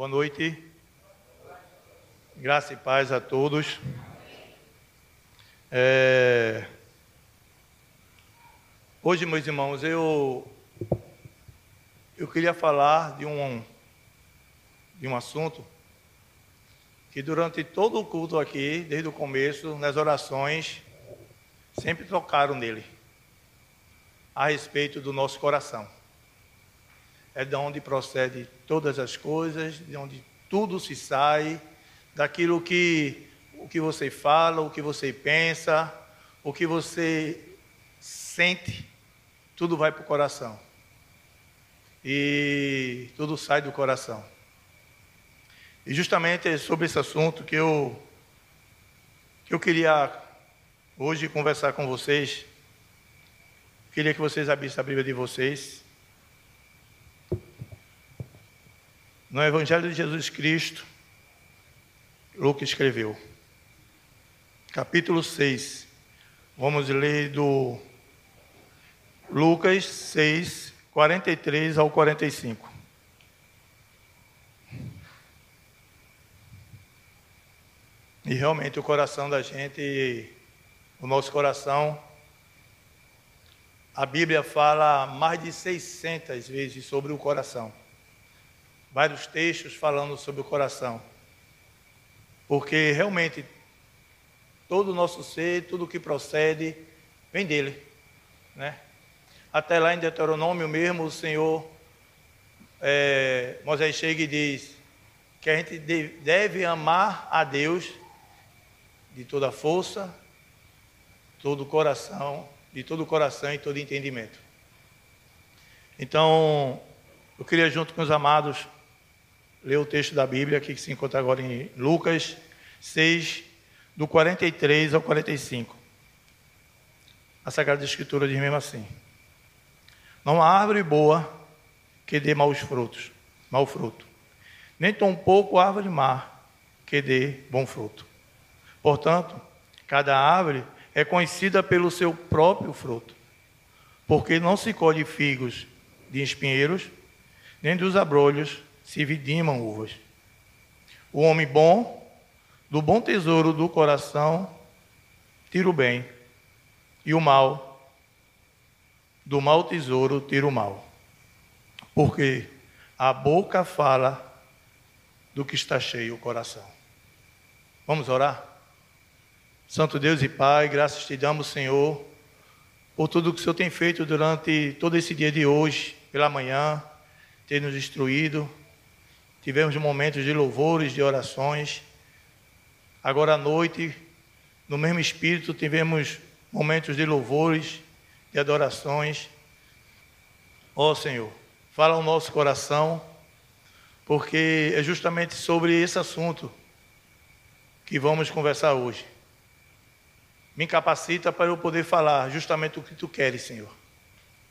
Boa noite. Graça e paz a todos. É... Hoje, meus irmãos, eu eu queria falar de um de um assunto que durante todo o culto aqui, desde o começo, nas orações, sempre tocaram nele, a respeito do nosso coração. É de onde procede todas as coisas, de onde tudo se sai, daquilo que o que você fala, o que você pensa, o que você sente, tudo vai para o coração. E tudo sai do coração. E justamente é sobre esse assunto que eu, que eu queria hoje conversar com vocês. Queria que vocês abrissem a Bíblia de vocês. No Evangelho de Jesus Cristo, Lucas escreveu, capítulo 6. Vamos ler do Lucas 6, 43 ao 45. E realmente o coração da gente, o nosso coração, a Bíblia fala mais de 600 vezes sobre o coração. Vários textos falando sobre o coração. Porque realmente todo o nosso ser, tudo que procede, vem dele. Né? Até lá em Deuteronômio mesmo, o Senhor, é, Moisés chega e diz que a gente deve amar a Deus de toda força, todo coração, de todo coração e todo entendimento. Então, eu queria junto com os amados ler o texto da Bíblia que se encontra agora em Lucas 6 do 43 ao 45. A Sagrada Escritura diz mesmo assim: Não há árvore boa que dê maus frutos, mau fruto, nem tão pouco árvore má que dê bom fruto. Portanto, cada árvore é conhecida pelo seu próprio fruto, porque não se colhe figos de espinheiros, nem dos abrolhos se vidimam uvas. O homem bom, do bom tesouro do coração, tira o bem, e o mal, do mau tesouro, tira o mal. Porque a boca fala do que está cheio o coração. Vamos orar? Santo Deus e Pai, graças te damos, Senhor, por tudo que o Senhor tem feito durante todo esse dia de hoje, pela manhã, ter nos instruído. Tivemos momentos de louvores, de orações. Agora à noite, no mesmo espírito, tivemos momentos de louvores, de adorações. Ó oh, Senhor, fala ao nosso coração, porque é justamente sobre esse assunto que vamos conversar hoje. Me capacita para eu poder falar justamente o que tu queres, Senhor,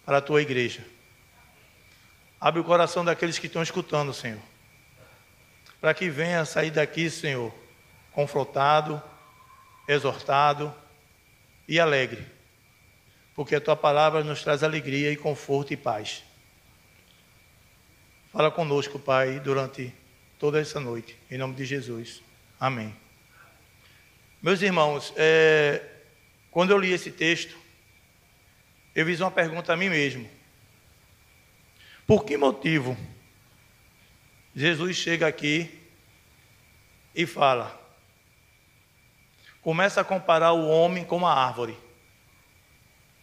para a tua igreja. Abre o coração daqueles que estão escutando, Senhor, para que venha sair daqui, Senhor, confrontado, exortado e alegre, porque a tua palavra nos traz alegria e conforto e paz. Fala conosco, Pai, durante toda essa noite, em nome de Jesus. Amém. Meus irmãos, é, quando eu li esse texto, eu fiz uma pergunta a mim mesmo. Por que motivo Jesus chega aqui e fala, começa a comparar o homem com uma árvore,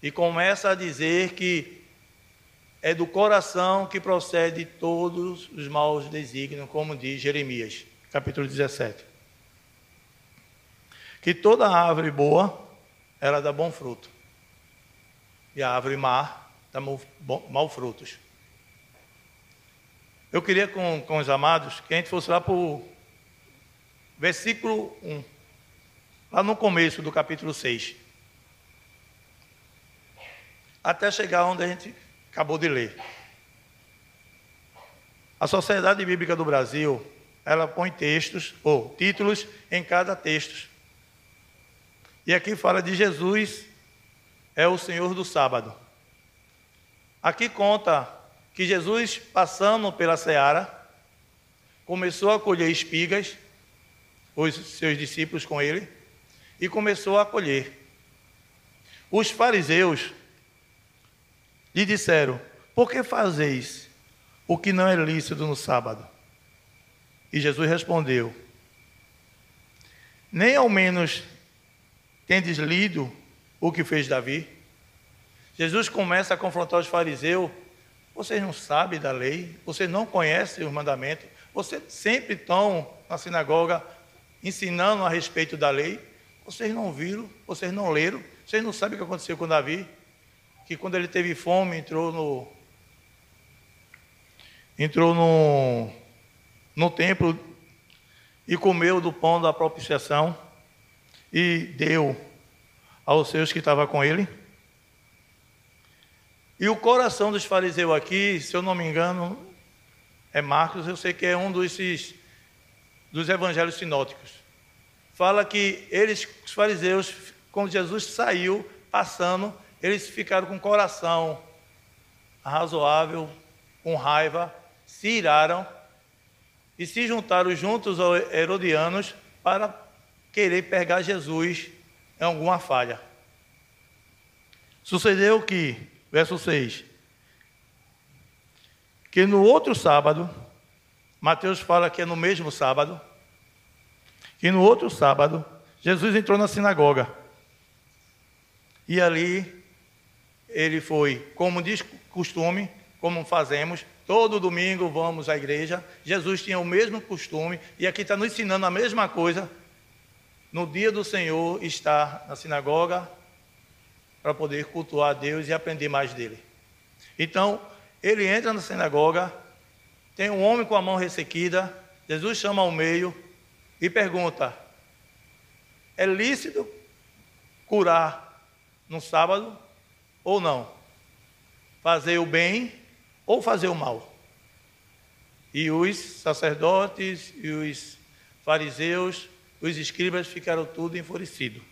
e começa a dizer que é do coração que procede todos os maus desígnios, como diz Jeremias, capítulo 17. Que toda árvore boa ela dá bom fruto. E a árvore má dá mau frutos. Eu queria com, com os amados que a gente fosse lá para o versículo 1, lá no começo do capítulo 6. Até chegar onde a gente acabou de ler. A Sociedade Bíblica do Brasil, ela põe textos ou títulos em cada texto. E aqui fala de Jesus, é o Senhor do sábado. Aqui conta que Jesus, passando pela seara, começou a colher espigas, os seus discípulos com ele, e começou a colher. Os fariseus lhe disseram: Por que fazeis o que não é lícito no sábado? E Jesus respondeu: Nem ao menos tendes lido o que fez Davi? Jesus começa a confrontar os fariseus. Vocês não sabem da lei, vocês não conhecem os mandamentos, vocês sempre estão na sinagoga ensinando a respeito da lei. Vocês não viram, vocês não leram, vocês não sabem o que aconteceu com Davi, que quando ele teve fome entrou no entrou no, no templo e comeu do pão da propiciação e deu aos seus que estavam com ele. E o coração dos fariseus aqui, se eu não me engano, é Marcos, eu sei que é um desses dos evangelhos sinóticos. Fala que eles, os fariseus, quando Jesus saiu passando, eles ficaram com o coração razoável, com raiva, se iraram e se juntaram juntos aos herodianos para querer pegar Jesus em alguma falha. Sucedeu que verso 6. Que no outro sábado, Mateus fala que é no mesmo sábado, que no outro sábado, Jesus entrou na sinagoga. E ali ele foi, como diz costume, como fazemos, todo domingo vamos à igreja. Jesus tinha o mesmo costume, e aqui está nos ensinando a mesma coisa. No dia do Senhor, está na sinagoga, para poder cultuar a Deus e aprender mais dele. Então, ele entra na sinagoga, tem um homem com a mão ressequida, Jesus chama ao meio e pergunta: é lícito curar no sábado ou não? Fazer o bem ou fazer o mal? E os sacerdotes e os fariseus, os escribas ficaram tudo enfurecidos.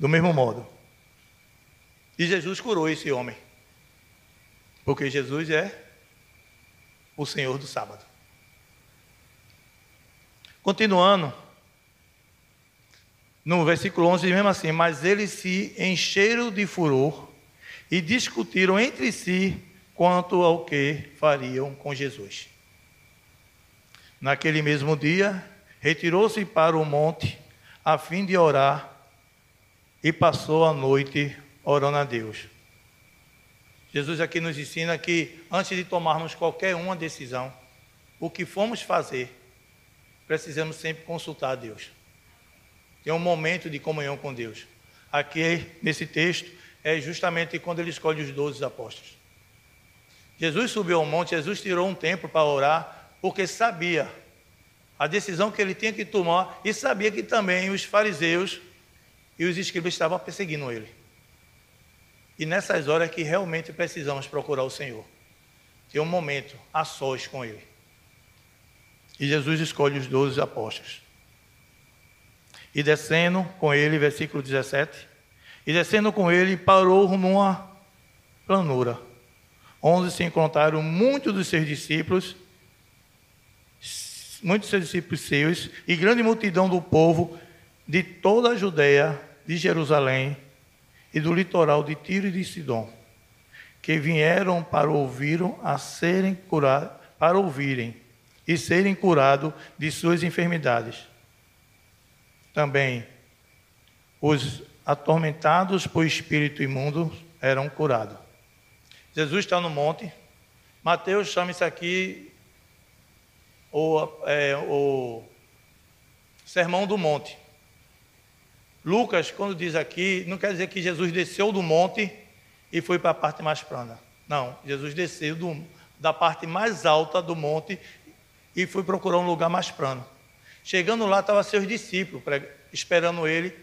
Do mesmo modo. E Jesus curou esse homem. Porque Jesus é o Senhor do sábado. Continuando, no versículo 11 diz mesmo assim: Mas eles se encheram de furor e discutiram entre si quanto ao que fariam com Jesus. Naquele mesmo dia, retirou-se para o monte a fim de orar e passou a noite orando a Deus. Jesus aqui nos ensina que antes de tomarmos qualquer uma decisão, o que formos fazer, precisamos sempre consultar a Deus. Tem um momento de comunhão com Deus. Aqui, nesse texto, é justamente quando ele escolhe os doze apóstolos. Jesus subiu ao monte, Jesus tirou um tempo para orar, porque sabia a decisão que ele tinha que tomar e sabia que também os fariseus e os escribas estavam perseguindo ele. E nessas horas que realmente precisamos procurar o Senhor. Ter um momento a sós com Ele. E Jesus escolhe os doze apóstolos. E descendo com ele, versículo 17. E descendo com ele, parou numa planura, onde se encontraram muitos dos seus discípulos, muitos dos seus discípulos seus, e grande multidão do povo de toda a Judéia, de Jerusalém e do litoral de Tiro e de Sidom, que vieram para ouvirem a serem curados, para ouvirem e serem curados de suas enfermidades. Também os atormentados por espírito imundo eram curados. Jesus está no monte. Mateus chama isso aqui o, é, o Sermão do Monte. Lucas, quando diz aqui, não quer dizer que Jesus desceu do monte e foi para a parte mais plana. Não, Jesus desceu do, da parte mais alta do monte e foi procurar um lugar mais plano. Chegando lá, estavam seus discípulos esperando ele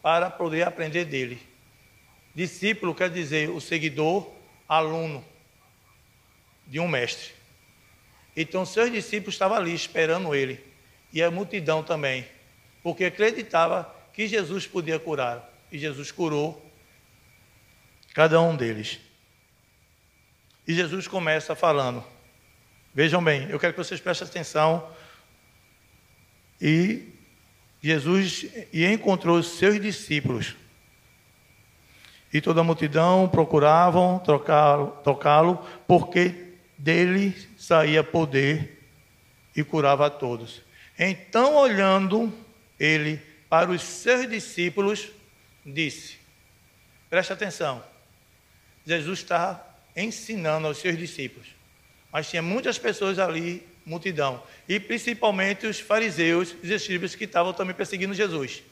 para poder aprender dele. Discípulo quer dizer o seguidor, aluno de um mestre. Então, seus discípulos estavam ali esperando ele, e a multidão também, porque acreditava que Jesus podia curar. E Jesus curou cada um deles. E Jesus começa falando: Vejam bem, eu quero que vocês prestem atenção. E Jesus e encontrou os seus discípulos. E toda a multidão procuravam tocá-lo, porque dele saía poder e curava a todos. Então, olhando ele para os seus discípulos, disse: Preste atenção. Jesus está ensinando aos seus discípulos. Mas tinha muitas pessoas ali, multidão. E principalmente os fariseus, os escribas que estavam também perseguindo Jesus.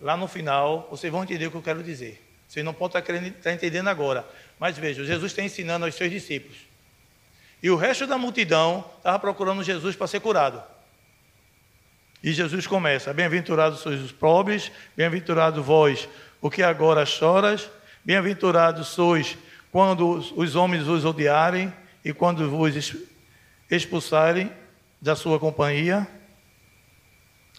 Lá no final, vocês vão entender o que eu quero dizer. Vocês não podem estar entendendo agora. Mas vejam, Jesus está ensinando aos seus discípulos. E o resto da multidão estava procurando Jesus para ser curado. E Jesus começa: Bem-aventurados sois os pobres, bem-aventurados vós, o que agora choras, bem-aventurados sois quando os homens os odiarem e quando vos expulsarem da sua companhia.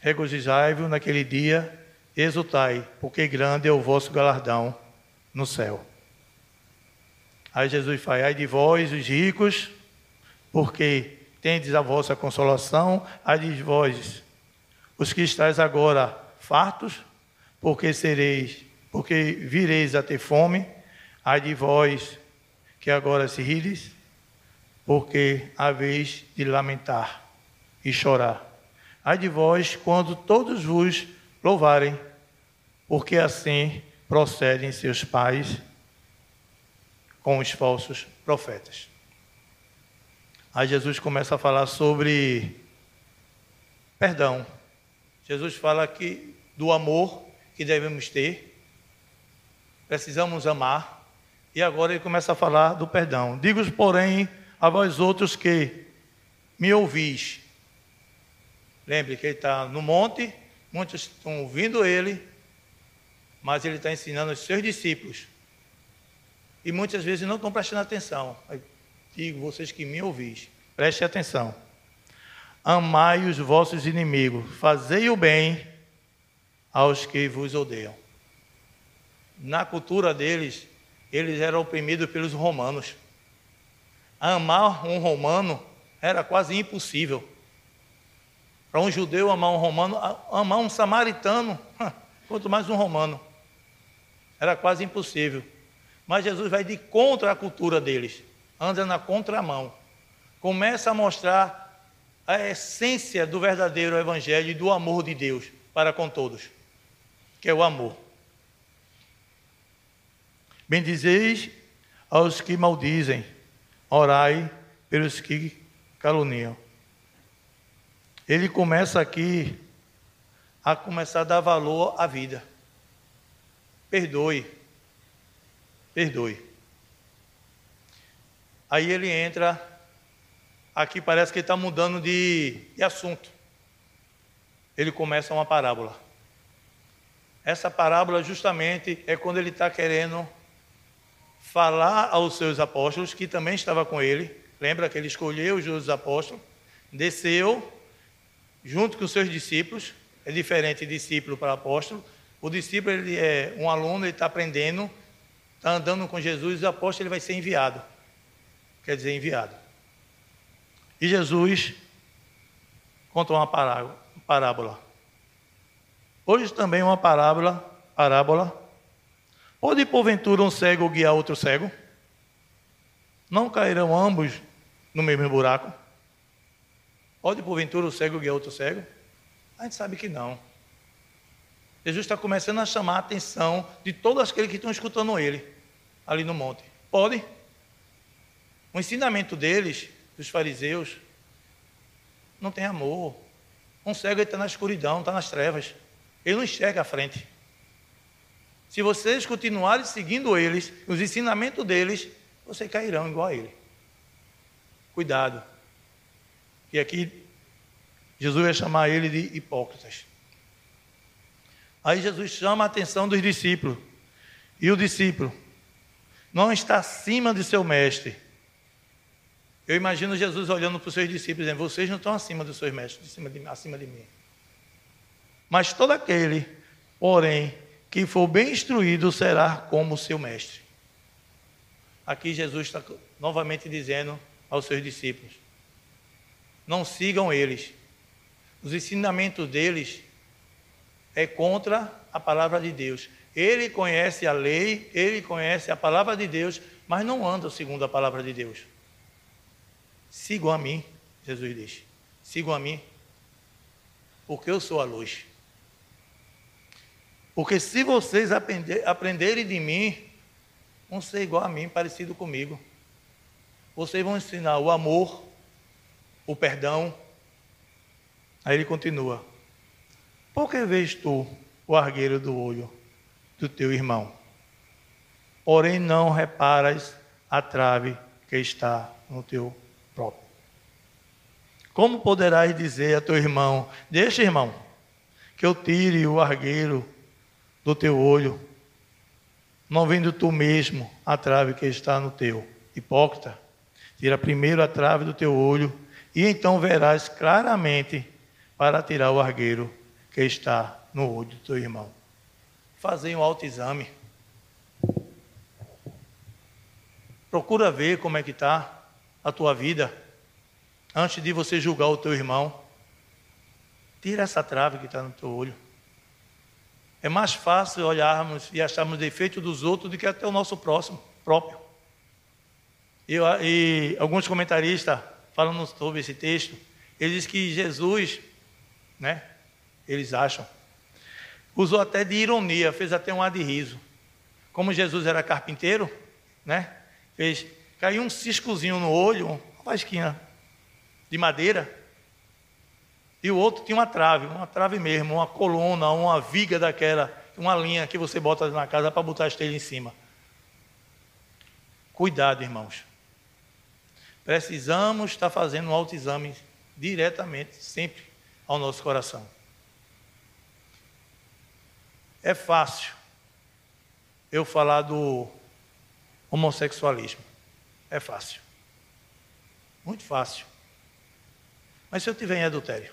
Regozijai-vos naquele dia, exultai, porque grande é o vosso galardão no céu. Aí Jesus fala: Ai de vós, os ricos, porque tendes a vossa consolação, ai de vós, os que estáis agora fartos, porque sereis, porque vireis a ter fome, ai de vós que agora se rides, porque a vez de lamentar e chorar. Ai de vós quando todos vos louvarem, porque assim procedem seus pais com os falsos profetas. Aí Jesus começa a falar sobre perdão. Jesus fala aqui do amor que devemos ter, precisamos amar, e agora ele começa a falar do perdão. Digo, porém, a vós outros que me ouvis. Lembre que ele está no monte, muitos estão ouvindo ele, mas ele está ensinando os seus discípulos. E muitas vezes não estão prestando atenção digo vocês que me ouvis, preste atenção. Amai os vossos inimigos, fazei o bem aos que vos odeiam. Na cultura deles, eles eram oprimidos pelos romanos. Amar um romano era quase impossível. Para um judeu amar um romano, amar um samaritano, quanto mais um romano. Era quase impossível. Mas Jesus vai de contra a cultura deles anda na contramão. Começa a mostrar a essência do verdadeiro evangelho e do amor de Deus para com todos, que é o amor. Bendizeis aos que maldizem, orai pelos que caluniam. Ele começa aqui a começar a dar valor à vida. Perdoe. Perdoe. Aí ele entra, aqui parece que ele está mudando de, de assunto. Ele começa uma parábola. Essa parábola justamente é quando ele está querendo falar aos seus apóstolos, que também estava com ele. Lembra que ele escolheu os seus apóstolos, desceu junto com os seus discípulos. É diferente discípulo para apóstolo. O discípulo ele é um aluno, ele está aprendendo, está andando com Jesus, e o apóstolo ele vai ser enviado quer dizer enviado. E Jesus conta uma parábola. Hoje também uma parábola, parábola. Pode porventura um cego guiar outro cego? Não cairão ambos no mesmo buraco? Pode porventura o cego guiar outro cego? A gente sabe que não. Jesus está começando a chamar a atenção de todos aqueles que estão escutando ele ali no monte. Pode? O ensinamento deles, dos fariseus, não tem amor. Um cego está na escuridão, está nas trevas. Ele não enxerga a frente. Se vocês continuarem seguindo eles, os ensinamentos deles, vocês cairão igual a ele. Cuidado. E aqui Jesus vai chamar ele de hipócritas. Aí Jesus chama a atenção dos discípulos. E o discípulo não está acima de seu mestre, eu imagino Jesus olhando para os seus discípulos dizendo: Vocês não estão acima dos seus mestres, acima de, acima de mim. Mas todo aquele, porém, que for bem instruído será como seu mestre. Aqui Jesus está novamente dizendo aos seus discípulos: não sigam eles. Os ensinamentos deles é contra a palavra de Deus. Ele conhece a lei, ele conhece a palavra de Deus, mas não anda segundo a palavra de Deus. Sigam a mim, Jesus diz. Sigam a mim, porque eu sou a luz. Porque se vocês aprender, aprenderem de mim, vão ser igual a mim, parecido comigo. Vocês vão ensinar o amor, o perdão. Aí ele continua: Por que vês tu o argueiro do olho do teu irmão? Porém, não reparas a trave que está no teu próprio. Como poderás dizer a teu irmão: Deixa, irmão, que eu tire o argueiro do teu olho, não vendo tu mesmo a trave que está no teu. Hipócrita, tira primeiro a trave do teu olho, e então verás claramente para tirar o argueiro que está no olho do teu irmão. Fazer um autoexame. Procura ver como é que está a tua vida antes de você julgar o teu irmão. Tira essa trave que está no teu olho. É mais fácil olharmos e acharmos defeito dos outros do que até o nosso próximo, próprio. E, e alguns comentaristas falando sobre esse texto, eles dizem que Jesus, né, eles acham, usou até de ironia, fez até um ar de riso. Como Jesus era carpinteiro, né, fez, caiu um ciscozinho no olho, uma vasquinha de madeira, e o outro tinha uma trave, uma trave mesmo, uma coluna, uma viga daquela, uma linha que você bota na casa para botar a esteira em cima. Cuidado, irmãos. Precisamos estar fazendo um autoexame diretamente, sempre, ao nosso coração. É fácil eu falar do homossexualismo. É fácil. Muito fácil. Mas se eu tiver em adultério?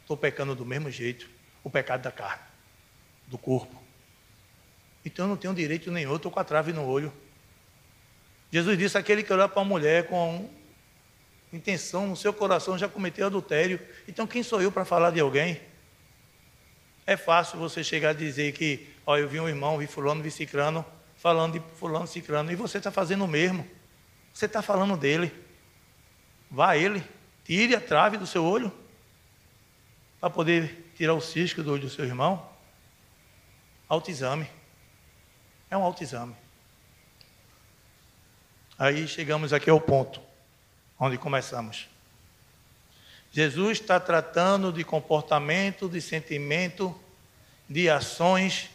estou pecando do mesmo jeito, o pecado da carne, do corpo. Então eu não tenho direito nenhum, estou com a trave no olho. Jesus disse: aquele que olhar para uma mulher com intenção no seu coração já cometeu adultério. Então quem sou eu para falar de alguém? É fácil você chegar a dizer que, ó, eu vi um irmão, vi fulano, vi cicrano, falando de fulano, cicrano, e você está fazendo o mesmo. Você está falando dele. Vá a ele, tire a trave do seu olho para poder tirar o cisco do olho do seu irmão? Autoexame. É um autoexame. Aí chegamos aqui ao ponto onde começamos. Jesus está tratando de comportamento, de sentimento, de ações,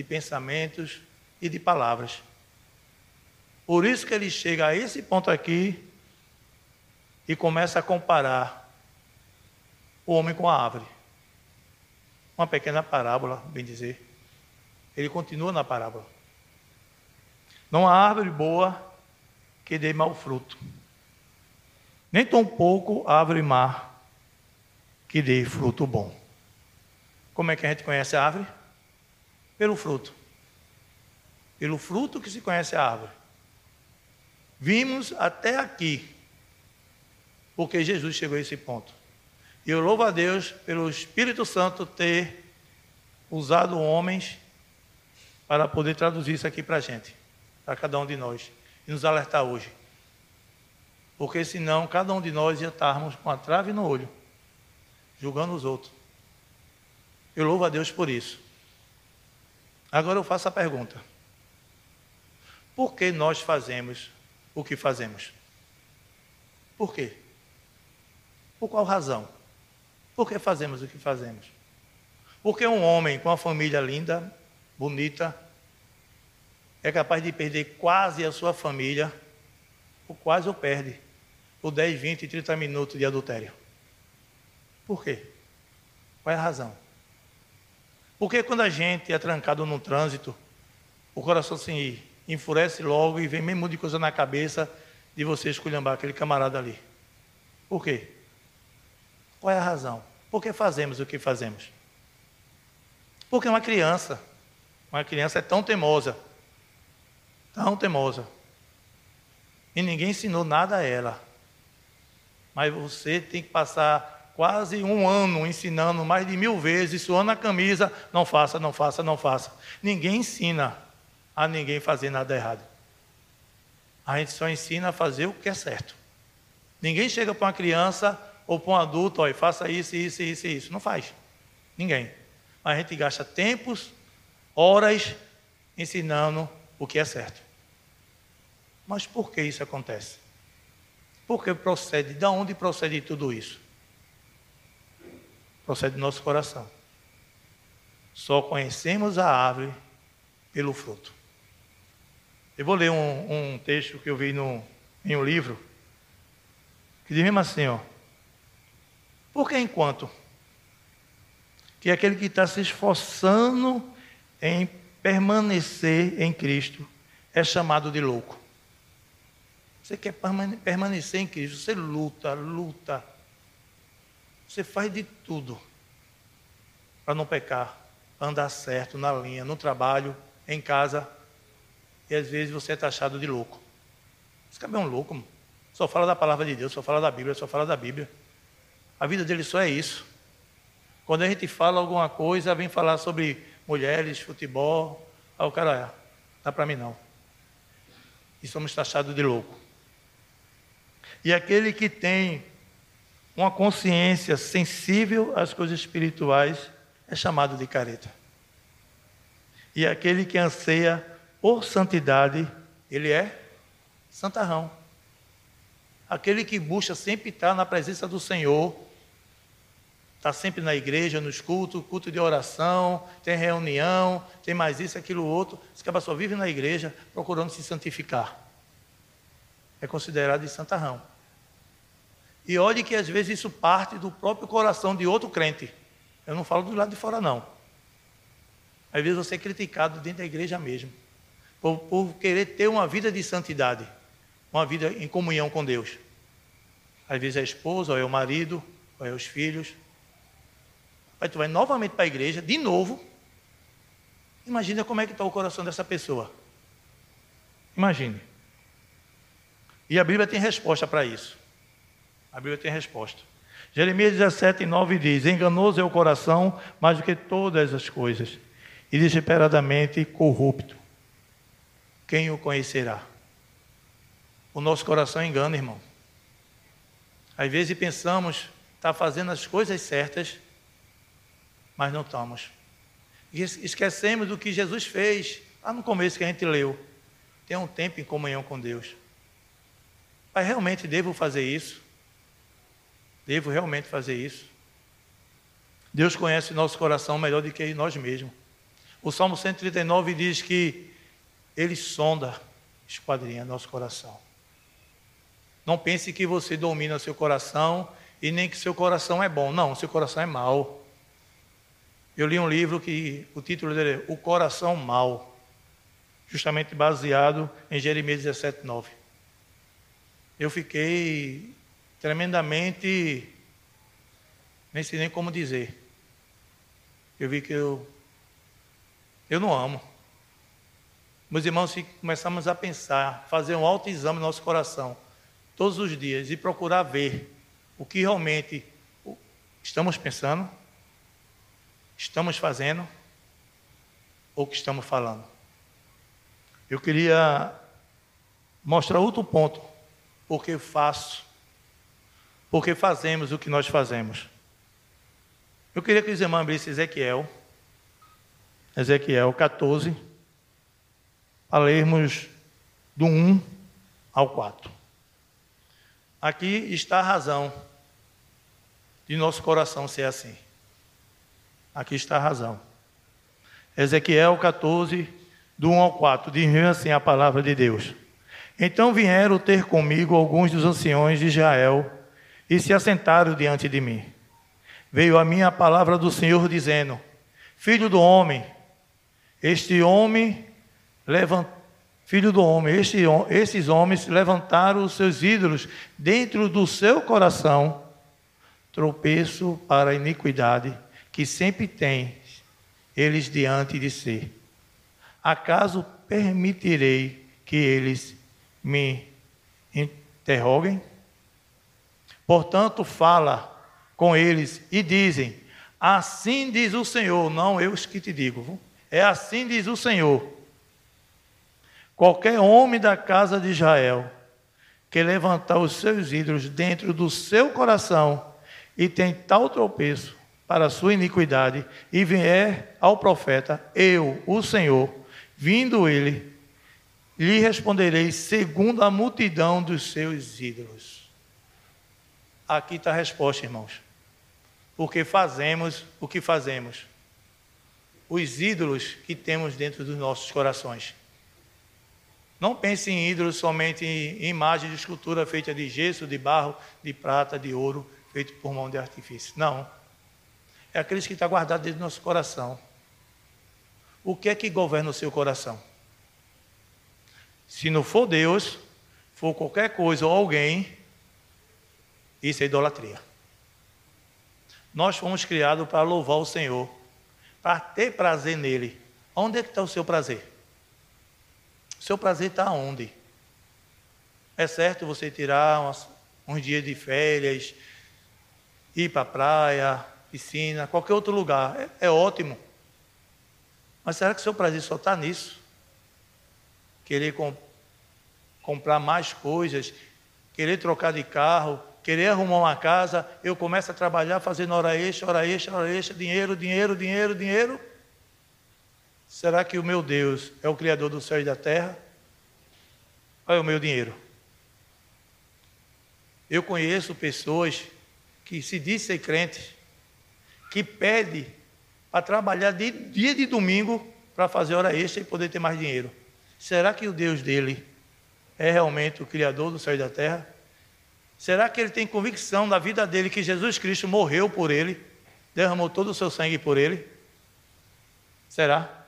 de pensamentos e de palavras. Por isso que ele chega a esse ponto aqui e começa a comparar o homem com a árvore. Uma pequena parábola, bem dizer. Ele continua na parábola. Não há árvore boa que dê mau fruto, nem tão pouco árvore má que dê fruto bom. Como é que a gente conhece a árvore? Pelo fruto. Pelo fruto que se conhece a árvore. Vimos até aqui, porque Jesus chegou a esse ponto. E eu louvo a Deus pelo Espírito Santo ter usado homens para poder traduzir isso aqui para a gente, para cada um de nós, e nos alertar hoje. Porque senão cada um de nós ia estarmos com a trave no olho, julgando os outros. Eu louvo a Deus por isso. Agora eu faço a pergunta: por que nós fazemos o que fazemos? Por quê? Por qual razão? Por que fazemos o que fazemos? Porque um homem com uma família linda, bonita, é capaz de perder quase a sua família, ou quase o perde, por 10, 20, 30 minutos de adultério. Por quê? Qual é a razão? Porque quando a gente é trancado no trânsito, o coração se enfurece logo e vem mesmo de coisa na cabeça de você esculhambar aquele camarada ali. Por quê? Qual é a razão? Por que fazemos o que fazemos? Porque uma criança, uma criança é tão teimosa, tão teimosa, E ninguém ensinou nada a ela. Mas você tem que passar quase um ano ensinando mais de mil vezes, suando a camisa, não faça, não faça, não faça. Ninguém ensina a ninguém fazer nada errado. A gente só ensina a fazer o que é certo. Ninguém chega para uma criança ou para um adulto, olha, faça isso, isso, isso, isso. Não faz. Ninguém. A gente gasta tempos, horas, ensinando o que é certo. Mas por que isso acontece? Por que procede? De onde procede tudo isso? Procede do nosso coração. Só conhecemos a árvore pelo fruto. Eu vou ler um, um texto que eu vi no, em um livro, que diz mesmo assim, ó. Porque enquanto que aquele que está se esforçando em permanecer em Cristo é chamado de louco. Você quer permanecer em Cristo, você luta, luta. Você faz de tudo para não pecar, andar certo na linha, no trabalho, em casa. E às vezes você é taxado de louco. Esse cara é um louco, mano. só fala da palavra de Deus, só fala da Bíblia, só fala da Bíblia. A vida dele só é isso. Quando a gente fala alguma coisa, vem falar sobre mulheres, futebol. Aí o cara, é, dá para mim não. E somos taxados de louco. E aquele que tem uma consciência sensível às coisas espirituais é chamado de careta. E aquele que anseia por santidade, ele é santarrão. Aquele que busca sempre estar na presença do Senhor, está sempre na igreja, nos cultos, culto de oração, tem reunião, tem mais isso, aquilo, outro. Esse cara só vive na igreja procurando se santificar. É considerado de santarrão. E olhe que às vezes isso parte do próprio coração de outro crente. Eu não falo do lado de fora, não. Às vezes você é criticado dentro da igreja mesmo, por, por querer ter uma vida de santidade, uma vida em comunhão com Deus. Às vezes é a esposa, ou é o marido, ou é os filhos. Aí tu vai novamente para a igreja, de novo. Imagina como é que está o coração dessa pessoa. Imagine. E a Bíblia tem resposta para isso. A Bíblia tem resposta. Jeremias 17, 9 diz: Enganoso é o coração mais do que todas as coisas, e desesperadamente corrupto. Quem o conhecerá? O nosso coração engana, irmão. Às vezes pensamos estar tá fazendo as coisas certas, mas não estamos. E esquecemos do que Jesus fez lá no começo que a gente leu. Tem um tempo em comunhão com Deus. Mas realmente devo fazer isso? Devo realmente fazer isso? Deus conhece nosso coração melhor do que nós mesmos. O Salmo 139 diz que Ele sonda, esquadrinha nosso coração. Não pense que você domina seu coração e nem que seu coração é bom. Não, seu coração é mau. Eu li um livro que o título dele é O Coração Mau, justamente baseado em Jeremias 17, 9. Eu fiquei tremendamente, nem sei nem como dizer. Eu vi que eu, eu não amo. Meus irmãos, se começarmos a pensar, fazer um autoexame no nosso coração, todos os dias, e procurar ver o que realmente estamos pensando, estamos fazendo, ou que estamos falando. Eu queria mostrar outro ponto, porque faço porque fazemos o que nós fazemos. Eu queria que os irmãos abrissem Ezequiel, Ezequiel 14, para lermos do 1 ao 4. Aqui está a razão de nosso coração ser assim. Aqui está a razão. Ezequiel 14, do 1 ao 4, diz assim a palavra de Deus. Então vieram ter comigo alguns dos anciões de Israel e se assentaram diante de mim. Veio a mim a palavra do Senhor dizendo: Filho do homem, este homem levanta Filho do homem, este, esses homens levantaram os seus ídolos dentro do seu coração, tropeço para a iniquidade que sempre tem eles diante de si. Acaso permitirei que eles me interroguem. Portanto, fala com eles e dizem: Assim diz o Senhor, não eu que te digo, é assim diz o Senhor. Qualquer homem da casa de Israel que levantar os seus ídolos dentro do seu coração e tem tal tropeço para a sua iniquidade e vier ao profeta, eu, o Senhor, vindo ele, lhe responderei segundo a multidão dos seus ídolos. Aqui está a resposta, irmãos. Porque fazemos o que fazemos. Os ídolos que temos dentro dos nossos corações. Não pense em ídolos somente em imagem de escultura feita de gesso, de barro, de prata, de ouro, feito por mão de artifício. Não. É aqueles que está guardado dentro do nosso coração. O que é que governa o seu coração? Se não for Deus, for qualquer coisa ou alguém, isso é idolatria. Nós fomos criados para louvar o Senhor, para ter prazer nele. Onde é que está o seu prazer? O seu prazer está onde? É certo você tirar uns dias de férias, ir para a praia, piscina, qualquer outro lugar. É, é ótimo. Mas será que o seu prazer só está nisso? Querer comp comprar mais coisas, querer trocar de carro, querer arrumar uma casa, eu começo a trabalhar fazendo hora extra, hora extra, hora extra, dinheiro, dinheiro, dinheiro, dinheiro. Será que o meu Deus é o Criador do céu e da terra? Ou é o meu dinheiro? Eu conheço pessoas que se dizem crentes, que pedem para trabalhar de dia de domingo para fazer hora extra e poder ter mais dinheiro. Será que o Deus dele é realmente o Criador do céu e da terra? Será que ele tem convicção da vida dele que Jesus Cristo morreu por ele, derramou todo o seu sangue por ele? Será?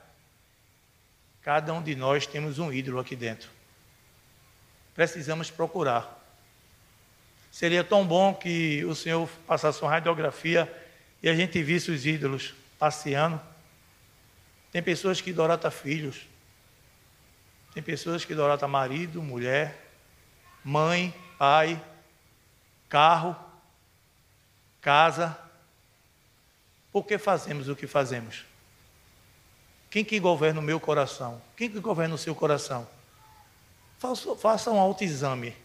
Cada um de nós temos um ídolo aqui dentro. Precisamos procurar. Seria tão bom que o Senhor passasse uma radiografia e a gente visse os ídolos passeando. Tem pessoas que idolatram filhos. Tem pessoas que idolatram marido, mulher, mãe, pai, carro, casa. Por que fazemos o que fazemos? Quem que governa o meu coração? Quem que governa o seu coração? Faça, faça um autoexame.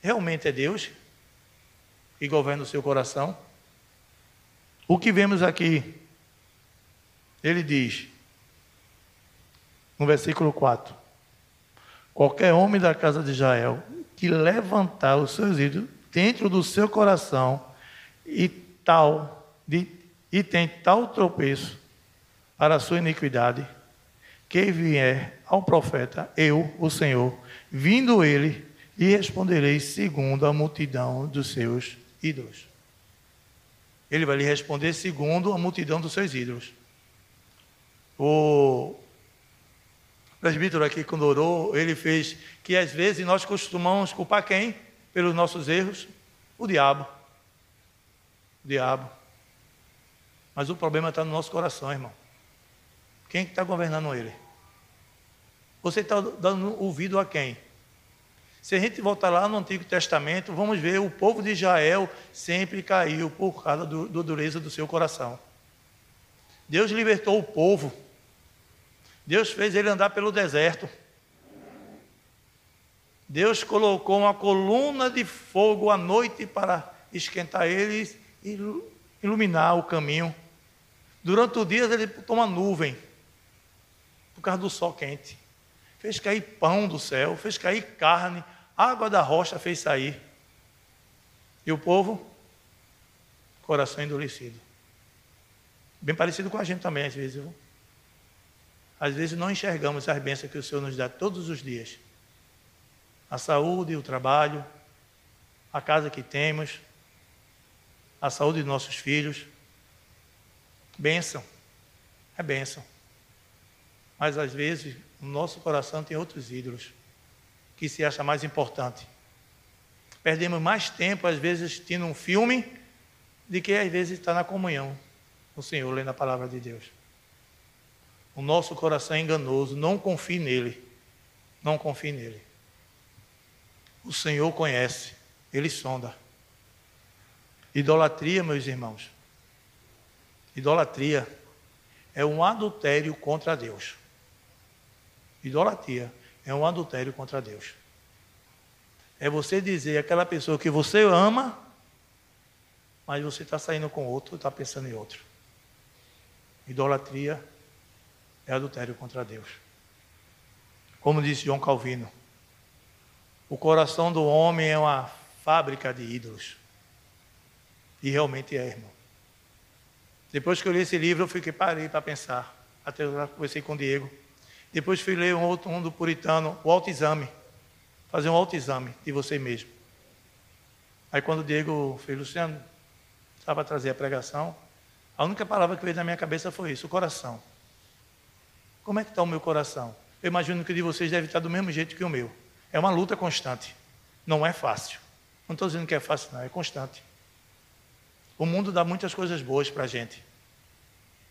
Realmente é Deus que governa o seu coração? O que vemos aqui? Ele diz, no versículo 4: Qualquer homem da casa de Israel que levantar os seus ídolos dentro do seu coração e tal de, e tem tal tropeço para a sua iniquidade, que vier ao profeta, eu, o Senhor, vindo ele, lhe responderei segundo a multidão dos seus ídolos. Ele vai lhe responder segundo a multidão dos seus ídolos. O presbítero aqui, quando orou, ele fez que às vezes nós costumamos culpar quem? Pelos nossos erros? O diabo. O diabo. Mas o problema está no nosso coração, irmão. Quem está governando ele? Você está dando ouvido a quem? Se a gente voltar lá no Antigo Testamento, vamos ver o povo de Israel sempre caiu por causa do dureza do seu coração. Deus libertou o povo. Deus fez ele andar pelo deserto. Deus colocou uma coluna de fogo à noite para esquentar eles e iluminar o caminho. Durante o dia ele toma nuvem por causa do sol quente. Fez cair pão do céu, fez cair carne, água da rocha fez sair. E o povo, coração endurecido. Bem parecido com a gente também, às vezes. Viu? Às vezes não enxergamos as bênçãos que o Senhor nos dá todos os dias. A saúde, o trabalho, a casa que temos, a saúde de nossos filhos. Bênção. É bênção. Mas às vezes o nosso coração tem outros ídolos que se acha mais importante. Perdemos mais tempo, às vezes, assistindo um filme, do que às vezes estar na comunhão com o Senhor, lendo a palavra de Deus. O nosso coração é enganoso, não confie nele. Não confie nele. O Senhor conhece, Ele sonda. Idolatria, meus irmãos. Idolatria é um adultério contra Deus. Idolatria é um adultério contra Deus. É você dizer aquela pessoa que você ama, mas você está saindo com outro, está pensando em outro. Idolatria é adultério contra Deus. Como disse João Calvino, o coração do homem é uma fábrica de ídolos. E realmente é, irmão. Depois que eu li esse livro, eu fiquei parei para pensar. Até eu conversei com o Diego. Depois fui ler um outro um do puritano, o autoexame. Fazer um autoexame de você mesmo. Aí quando o Diego fez, Luciano, estava a trazer a pregação, a única palavra que veio na minha cabeça foi isso, o coração. Como é que está o meu coração? Eu imagino que o de vocês deve estar do mesmo jeito que o meu. É uma luta constante. Não é fácil. Não estou dizendo que é fácil, não, é constante. O mundo dá muitas coisas boas para a gente.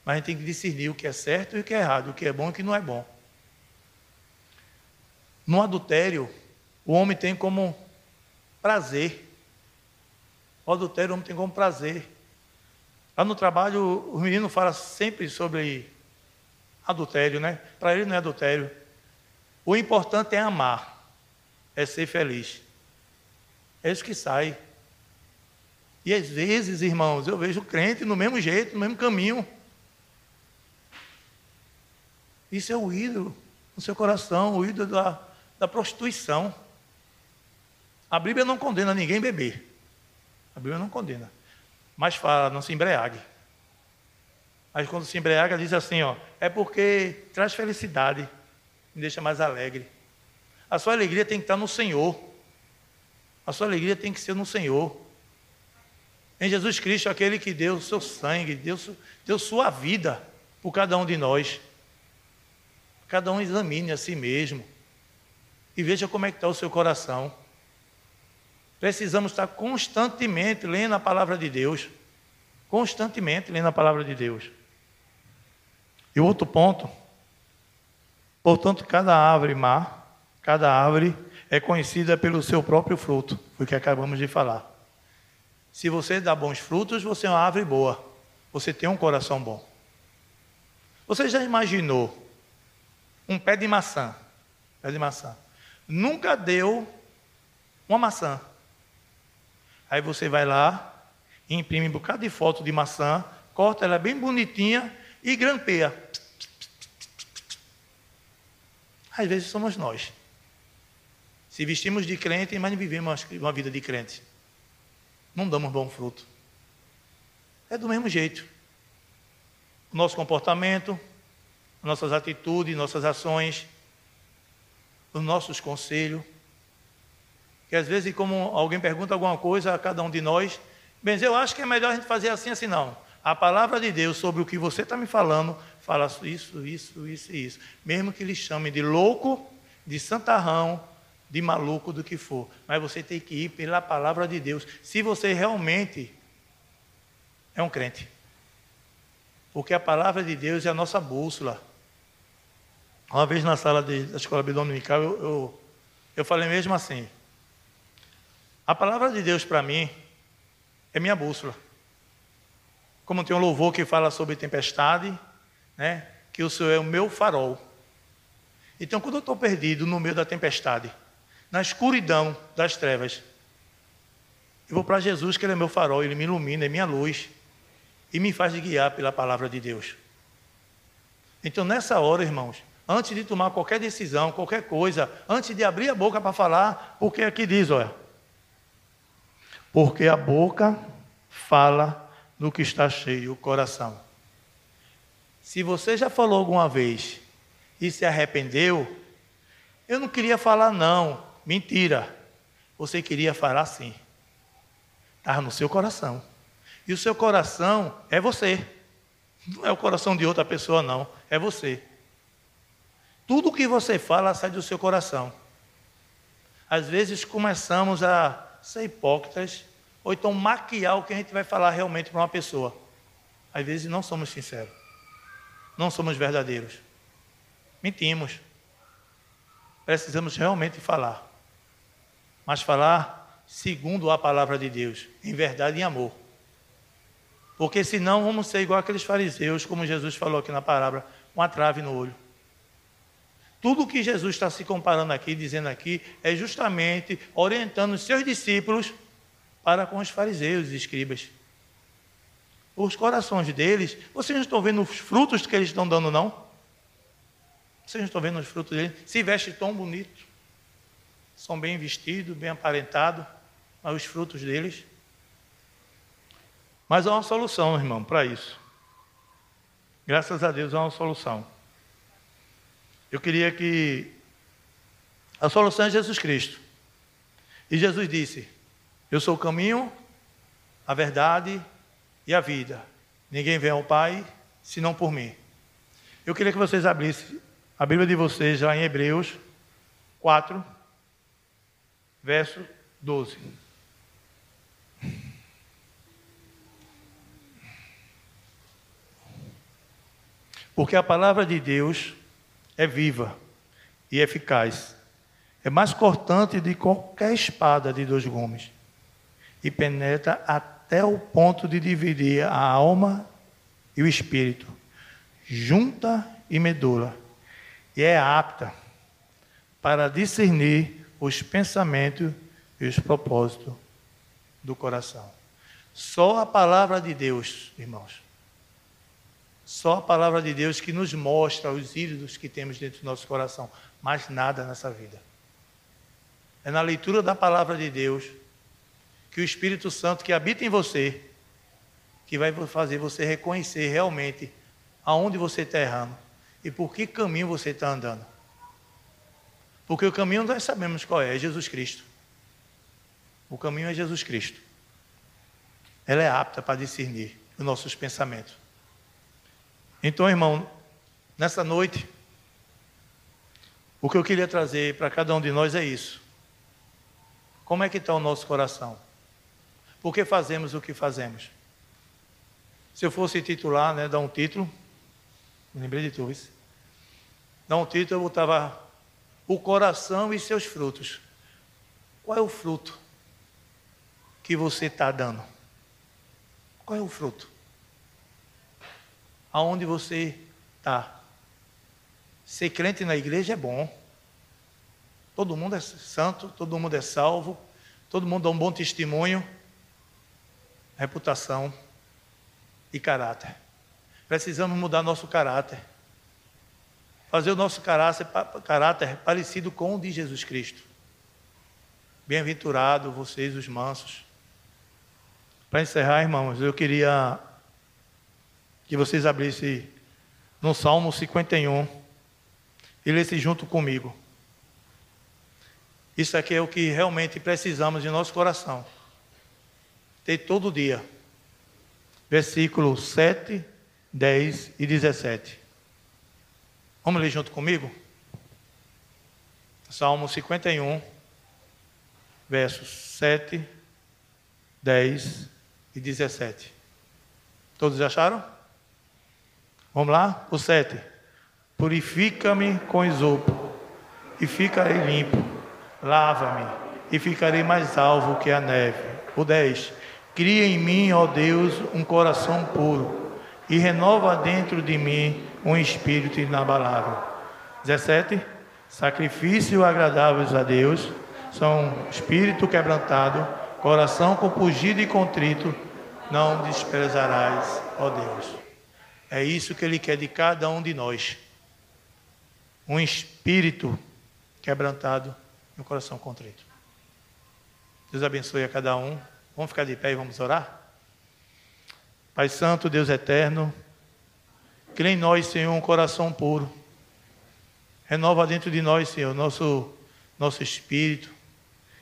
Mas a gente tem que discernir o que é certo e o que é errado, o que é bom e o que não é bom. No adultério, o homem tem como prazer. O adultério o homem tem como prazer. Lá no trabalho, o menino fala sempre sobre adultério, né? Para ele não é adultério. O importante é amar, é ser feliz. É isso que sai. E às vezes, irmãos, eu vejo crente no mesmo jeito, no mesmo caminho. Isso é o ídolo no seu coração, o ídolo da, da prostituição. A Bíblia não condena ninguém beber. A Bíblia não condena. Mas fala, não se embriague. Mas quando se embriaga, diz assim: ó, é porque traz felicidade, me deixa mais alegre. A sua alegria tem que estar no Senhor. A sua alegria tem que ser no Senhor. Em Jesus Cristo, aquele que deu o seu sangue, deu, deu sua vida por cada um de nós. Cada um examine a si mesmo e veja como é que está o seu coração. Precisamos estar constantemente lendo a palavra de Deus. Constantemente lendo a palavra de Deus. E outro ponto, portanto, cada árvore má, cada árvore é conhecida pelo seu próprio fruto, foi o que acabamos de falar. Se você dá bons frutos, você é uma árvore boa. Você tem um coração bom. Você já imaginou um pé de maçã? Pé de maçã. Nunca deu uma maçã. Aí você vai lá, imprime um bocado de foto de maçã, corta ela bem bonitinha e grampeia. Às vezes somos nós. Se vestimos de crente, mas não vivemos uma vida de crente. Não damos bom fruto. É do mesmo jeito. O nosso comportamento, nossas atitudes, nossas ações, os nossos conselhos, que às vezes, como alguém pergunta alguma coisa a cada um de nós, bem, eu acho que é melhor a gente fazer assim, assim, não. A palavra de Deus sobre o que você está me falando, fala isso, isso, isso e isso. Mesmo que lhe chamem de louco, de santarrão, de maluco, do que for. Mas você tem que ir pela palavra de Deus. Se você realmente é um crente. Porque a palavra de Deus é a nossa bússola. Uma vez na sala de, da escola dominical, eu, eu, eu falei mesmo assim: a palavra de Deus para mim é minha bússola. Como tem um louvor que fala sobre tempestade, né? Que o Senhor é o meu farol. Então, quando eu estou perdido no meio da tempestade, na escuridão das trevas, eu vou para Jesus, que Ele é meu farol, Ele me ilumina, é minha luz, e me faz guiar pela palavra de Deus. Então, nessa hora, irmãos, antes de tomar qualquer decisão, qualquer coisa, antes de abrir a boca para falar, porque aqui diz, olha, porque a boca fala do que está cheio o coração. Se você já falou alguma vez e se arrependeu, eu não queria falar não, mentira. Você queria falar sim. Estava no seu coração. E o seu coração é você. Não é o coração de outra pessoa, não. É você. Tudo o que você fala sai do seu coração. Às vezes começamos a ser hipócritas, ou então maquiar o que a gente vai falar realmente para uma pessoa. Às vezes não somos sinceros, não somos verdadeiros, mentimos. Precisamos realmente falar. mas falar segundo a palavra de Deus, em verdade e amor. Porque senão vamos ser igual aqueles fariseus, como Jesus falou aqui na palavra, com a trave no olho. Tudo que Jesus está se comparando aqui, dizendo aqui, é justamente orientando os seus discípulos para com os fariseus e escribas. Os corações deles, vocês não estão vendo os frutos que eles estão dando, não? Vocês não estão vendo os frutos deles? Se veste tão bonito, são bem vestidos, bem aparentados, mas os frutos deles. Mas há uma solução, irmão, para isso. Graças a Deus há uma solução. Eu queria que a solução é Jesus Cristo. E Jesus disse: Eu sou o caminho, a verdade e a vida. Ninguém vem ao Pai senão por mim. Eu queria que vocês abrissem a Bíblia de vocês já em Hebreus 4, verso 12. Porque a palavra de Deus é viva e eficaz. É mais cortante de qualquer espada de dois gumes e penetra até o ponto de dividir a alma e o espírito, junta e medula, e é apta para discernir os pensamentos e os propósitos do coração. Só a palavra de Deus, irmãos, só a palavra de Deus que nos mostra os ídolos que temos dentro do nosso coração. Mais nada nessa vida. É na leitura da palavra de Deus que o Espírito Santo que habita em você, que vai fazer você reconhecer realmente aonde você está errando e por que caminho você está andando. Porque o caminho nós sabemos qual é, é Jesus Cristo. O caminho é Jesus Cristo. Ela é apta para discernir os nossos pensamentos. Então, irmão, nessa noite, o que eu queria trazer para cada um de nós é isso. Como é que está o nosso coração? Por que fazemos o que fazemos? Se eu fosse titular, né, dar um título, me lembrei de tu, isso. Dar um título, eu botava o coração e seus frutos. Qual é o fruto que você está dando? Qual é o fruto? aonde você está. Ser crente na igreja é bom. Todo mundo é santo, todo mundo é salvo, todo mundo dá um bom testemunho, reputação e caráter. Precisamos mudar nosso caráter. Fazer o nosso caráter, caráter parecido com o de Jesus Cristo. Bem-aventurado vocês, os mansos. Para encerrar, irmãos, eu queria que vocês abrissem no Salmo 51 e lessem junto comigo. Isso aqui é o que realmente precisamos em nosso coração. Ter todo dia. Versículo 7, 10 e 17. Vamos ler junto comigo? Salmo 51, versos 7, 10 e 17. Todos acharam? Vamos lá? O 7. Purifica-me com isopo, e ficarei limpo. Lava-me, e ficarei mais alvo que a neve. O 10. Cria em mim, ó Deus, um coração puro, e renova dentro de mim um espírito inabalável. 17. Sacrifício agradáveis a Deus são espírito quebrantado, coração compungido e contrito, não desprezarás, ó Deus. É isso que Ele quer de cada um de nós. Um espírito quebrantado e um coração contrito. Deus abençoe a cada um. Vamos ficar de pé e vamos orar? Pai Santo, Deus eterno, cria em nós, Senhor, um coração puro. Renova dentro de nós, Senhor, nosso, nosso espírito.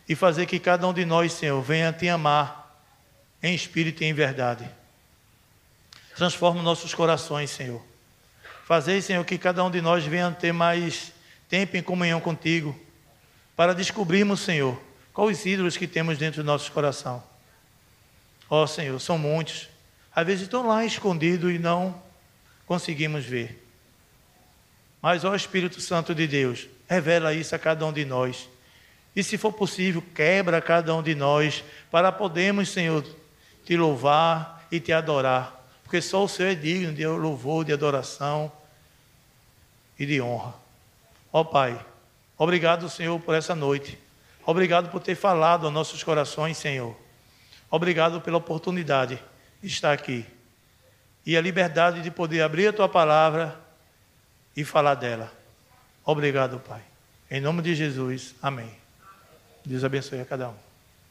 E fazer que cada um de nós, Senhor, venha te amar em espírito e em verdade. Transforma nossos corações, Senhor. Fazei, Senhor, que cada um de nós venha ter mais tempo em comunhão contigo, para descobrirmos, Senhor, quais os ídolos que temos dentro do nosso coração. Ó oh, Senhor, são muitos. Às vezes estão lá escondidos e não conseguimos ver. Mas, ó Espírito Santo de Deus, revela isso a cada um de nós E se for possível, quebra cada um de nós para podermos, Senhor, te louvar e te adorar. Porque só o Senhor é digno de louvor, de adoração e de honra. Ó Pai, obrigado, Senhor, por essa noite. Obrigado por ter falado aos nossos corações, Senhor. Obrigado pela oportunidade de estar aqui. E a liberdade de poder abrir a tua palavra e falar dela. Obrigado, Pai. Em nome de Jesus, amém. Deus abençoe a cada um.